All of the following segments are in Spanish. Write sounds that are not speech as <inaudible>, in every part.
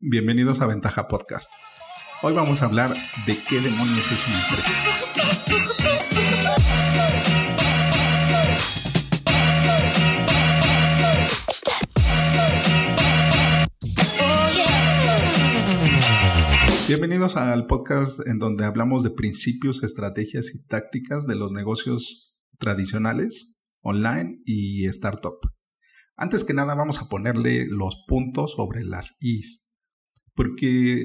Bienvenidos a Ventaja Podcast. Hoy vamos a hablar de qué demonios es una empresa. Bienvenidos al podcast en donde hablamos de principios, estrategias y tácticas de los negocios tradicionales, online y startup. Antes que nada vamos a ponerle los puntos sobre las Is porque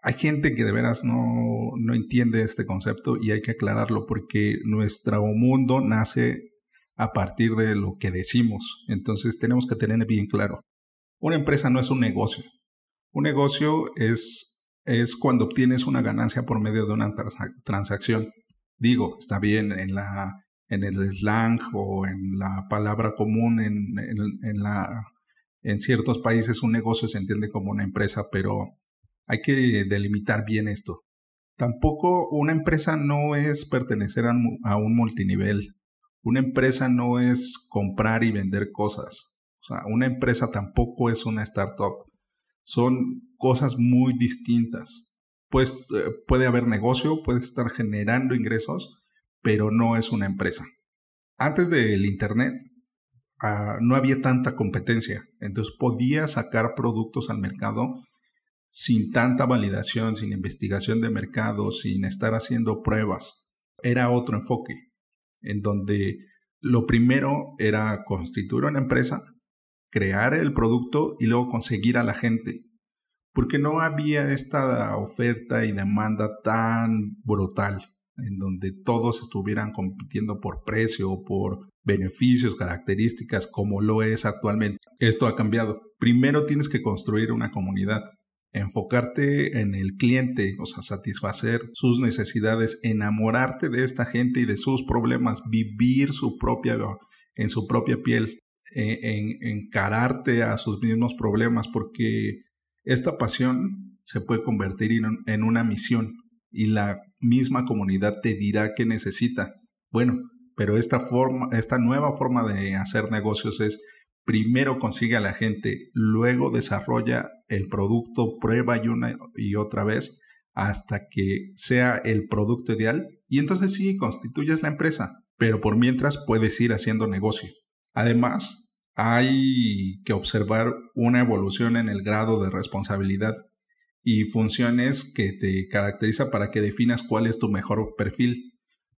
hay gente que de veras no, no entiende este concepto y hay que aclararlo porque nuestro mundo nace a partir de lo que decimos. Entonces tenemos que tener bien claro. Una empresa no es un negocio. Un negocio es, es cuando obtienes una ganancia por medio de una transacción. Digo, está bien en, la, en el slang o en la palabra común, en, en la en ciertos países un negocio se entiende como una empresa, pero hay que delimitar bien esto. Tampoco una empresa no es pertenecer a un multinivel. Una empresa no es comprar y vender cosas. O sea, una empresa tampoco es una startup. Son cosas muy distintas. Pues eh, puede haber negocio, puede estar generando ingresos, pero no es una empresa. Antes del Internet, No había tanta competencia. Entonces podía sacar productos al mercado sin tanta validación, sin investigación de mercado, sin estar haciendo pruebas. Era otro enfoque, en donde lo primero era constituir una empresa, crear el producto y luego conseguir a la gente. Porque no había esta oferta y demanda tan brutal en donde todos estuvieran compitiendo por precio por beneficios, características, como lo es actualmente. Esto ha cambiado. Primero tienes que construir una comunidad, enfocarte en el cliente, o sea, satisfacer sus necesidades, enamorarte de esta gente y de sus problemas, vivir su propia, en su propia piel, e, en, encararte a sus mismos problemas, porque esta pasión se puede convertir en una misión y la misma comunidad te dirá qué necesita. Bueno, pero esta forma, esta nueva forma de hacer negocios es primero consigue a la gente, luego desarrolla el producto, prueba y una y otra vez hasta que sea el producto ideal y entonces sí constituyes la empresa, pero por mientras puedes ir haciendo negocio. Además, hay que observar una evolución en el grado de responsabilidad y funciones que te caracteriza para que definas cuál es tu mejor perfil.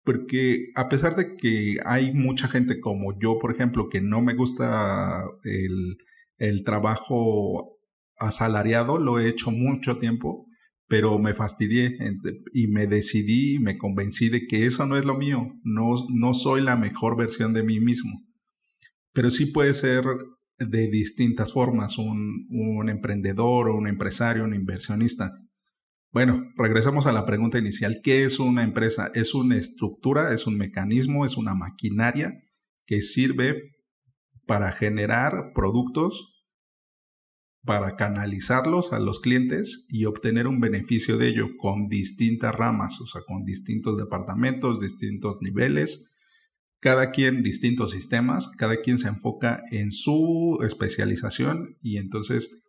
Porque a pesar de que hay mucha gente como yo, por ejemplo, que no me gusta el, el trabajo asalariado, lo he hecho mucho tiempo, pero me fastidié y me decidí, me convencí de que eso no es lo mío, no, no soy la mejor versión de mí mismo. Pero sí puede ser de distintas formas, un, un emprendedor o un empresario, un inversionista. Bueno, regresamos a la pregunta inicial. ¿Qué es una empresa? Es una estructura, es un mecanismo, es una maquinaria que sirve para generar productos, para canalizarlos a los clientes y obtener un beneficio de ello con distintas ramas, o sea, con distintos departamentos, distintos niveles, cada quien distintos sistemas, cada quien se enfoca en su especialización y entonces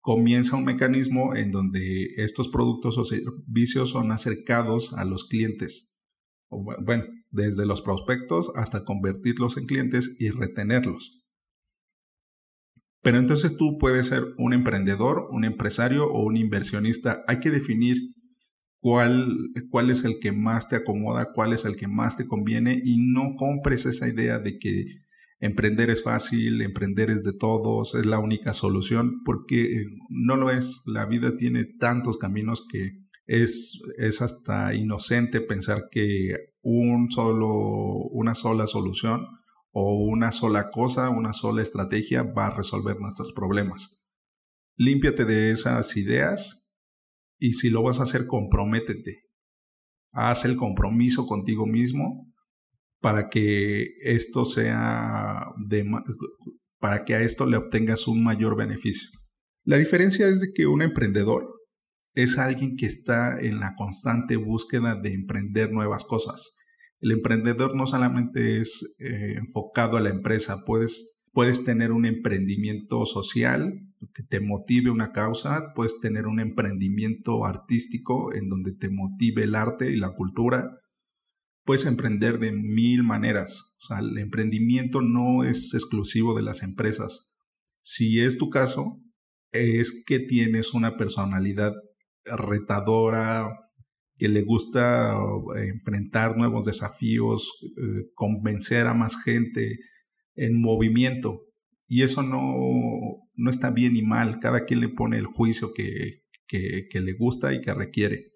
comienza un mecanismo en donde estos productos o servicios son acercados a los clientes. Bueno, desde los prospectos hasta convertirlos en clientes y retenerlos. Pero entonces tú puedes ser un emprendedor, un empresario o un inversionista. Hay que definir cuál, cuál es el que más te acomoda, cuál es el que más te conviene y no compres esa idea de que emprender es fácil, emprender es de todos, es la única solución, porque no lo es. La vida tiene tantos caminos que es, es hasta inocente pensar que un solo, una sola solución o una sola cosa, una sola estrategia va a resolver nuestros problemas. Límpiate de esas ideas y si lo vas a hacer, comprométete. Haz el compromiso contigo mismo para que esto sea para que a esto le obtengas un mayor beneficio. La diferencia es de que un emprendedor es alguien que está en la constante búsqueda de emprender nuevas cosas. El emprendedor no solamente es eh, enfocado a la empresa, puedes, puedes tener un emprendimiento social, que te motive una causa, puedes tener un emprendimiento artístico en donde te motive el arte y la cultura. Puedes emprender de mil maneras. O sea, el emprendimiento no es exclusivo de las empresas. Si es tu caso, es que tienes una personalidad retadora, que le gusta eh, enfrentar nuevos desafíos, eh, convencer a más gente en movimiento. Y eso no, no está bien ni mal, cada quien le pone el juicio que, que, le gusta y que requiere.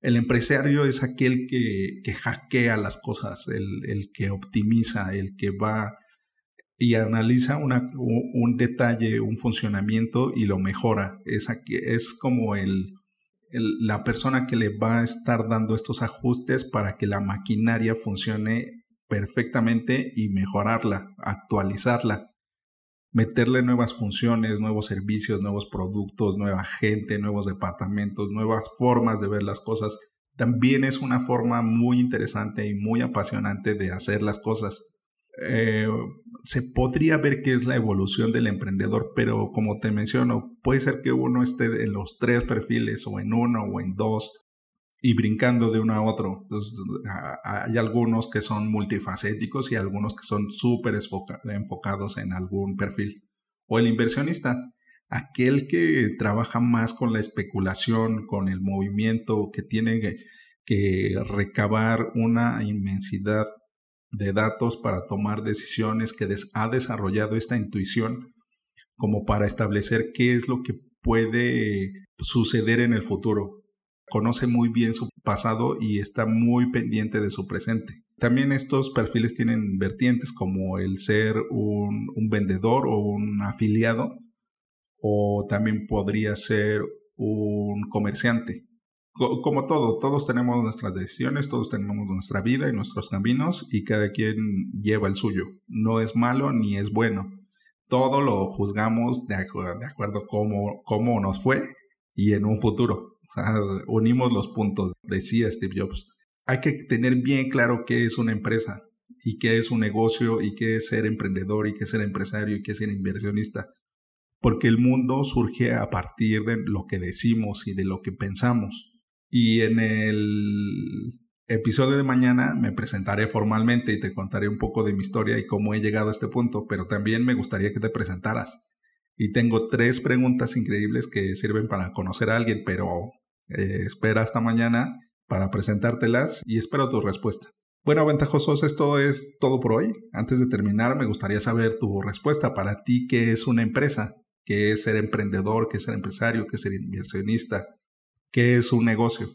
El empresario es aquel que, que hackea las cosas, el, el, que optimiza, el que va y analiza una, un, detalle, un funcionamiento y lo mejora. Es, es como el, la persona que le va a estar dando estos ajustes para que la maquinaria funcione perfectamente y mejorarla, actualizarla meterle nuevas funciones, nuevos servicios, nuevos productos, nueva gente, nuevos departamentos, nuevas formas de ver las cosas, también es una forma muy interesante y muy apasionante de hacer las cosas. Eh, se podría ver que es la evolución del emprendedor, pero como te menciono, puede ser que uno esté en los tres perfiles o en uno o en dos y brincando de uno a otro. Entonces, hay algunos que son multifacéticos y algunos que son súper enfocados en algún perfil. O el inversionista, aquel que trabaja más con la especulación, con el movimiento, que tiene que recabar una inmensidad de datos para tomar decisiones, que ha desarrollado esta intuición como para establecer qué es lo que puede suceder en el futuro conoce muy bien su pasado y está muy pendiente de su presente. También estos perfiles tienen vertientes como el ser un, vendedor o un afiliado o también podría ser un comerciante. como todo, todos tenemos nuestras decisiones, todos tenemos nuestra vida y nuestros caminos y cada quien lleva el suyo. No es malo ni es bueno. Todo lo juzgamos de, acuerdo cómo, cómo nos fue y en un futuro <laughs> unimos los puntos, decía Steve Jobs. Hay que tener bien claro qué es una empresa y qué es un negocio y qué es ser emprendedor y qué es ser empresario y qué es ser inversionista. Porque el mundo surge a partir de lo que decimos y de lo que pensamos. Y en el episodio de mañana me presentaré formalmente y te contaré un poco de mi historia y cómo he llegado a este punto, pero también me gustaría que te presentaras. Y tengo tres preguntas increíbles que sirven para conocer a alguien, pero eh, espera hasta mañana para presentártelas y espero tu respuesta. Bueno, ventajosos, esto es todo por hoy. Antes de terminar, me gustaría saber tu respuesta. Para ti, ¿qué es una empresa? ¿Qué es ser emprendedor? ¿Qué es ser empresario? ¿Qué es ser inversionista? ¿Qué es un negocio?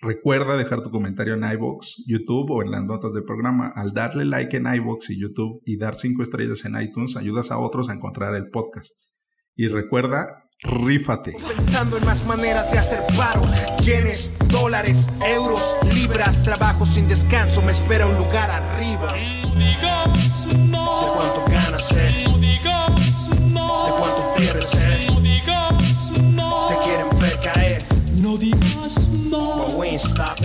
Recuerda dejar tu comentario en iBox, YouTube o en las notas del programa. Al darle like en iBox y YouTube y dar cinco estrellas en iTunes, ayudas a otros a encontrar el podcast. Y recuerda Rífate. Pensando en más maneras de hacer paro, yenes, dólares, euros, libras, trabajo sin descanso, me espera un lugar arriba. No digas no. ¿De cuánto ganas, eh? No digas no. ¿De cuánto pierdes, eh? No digas no. Te quieren ver caer. No digas no. But we ain't stop.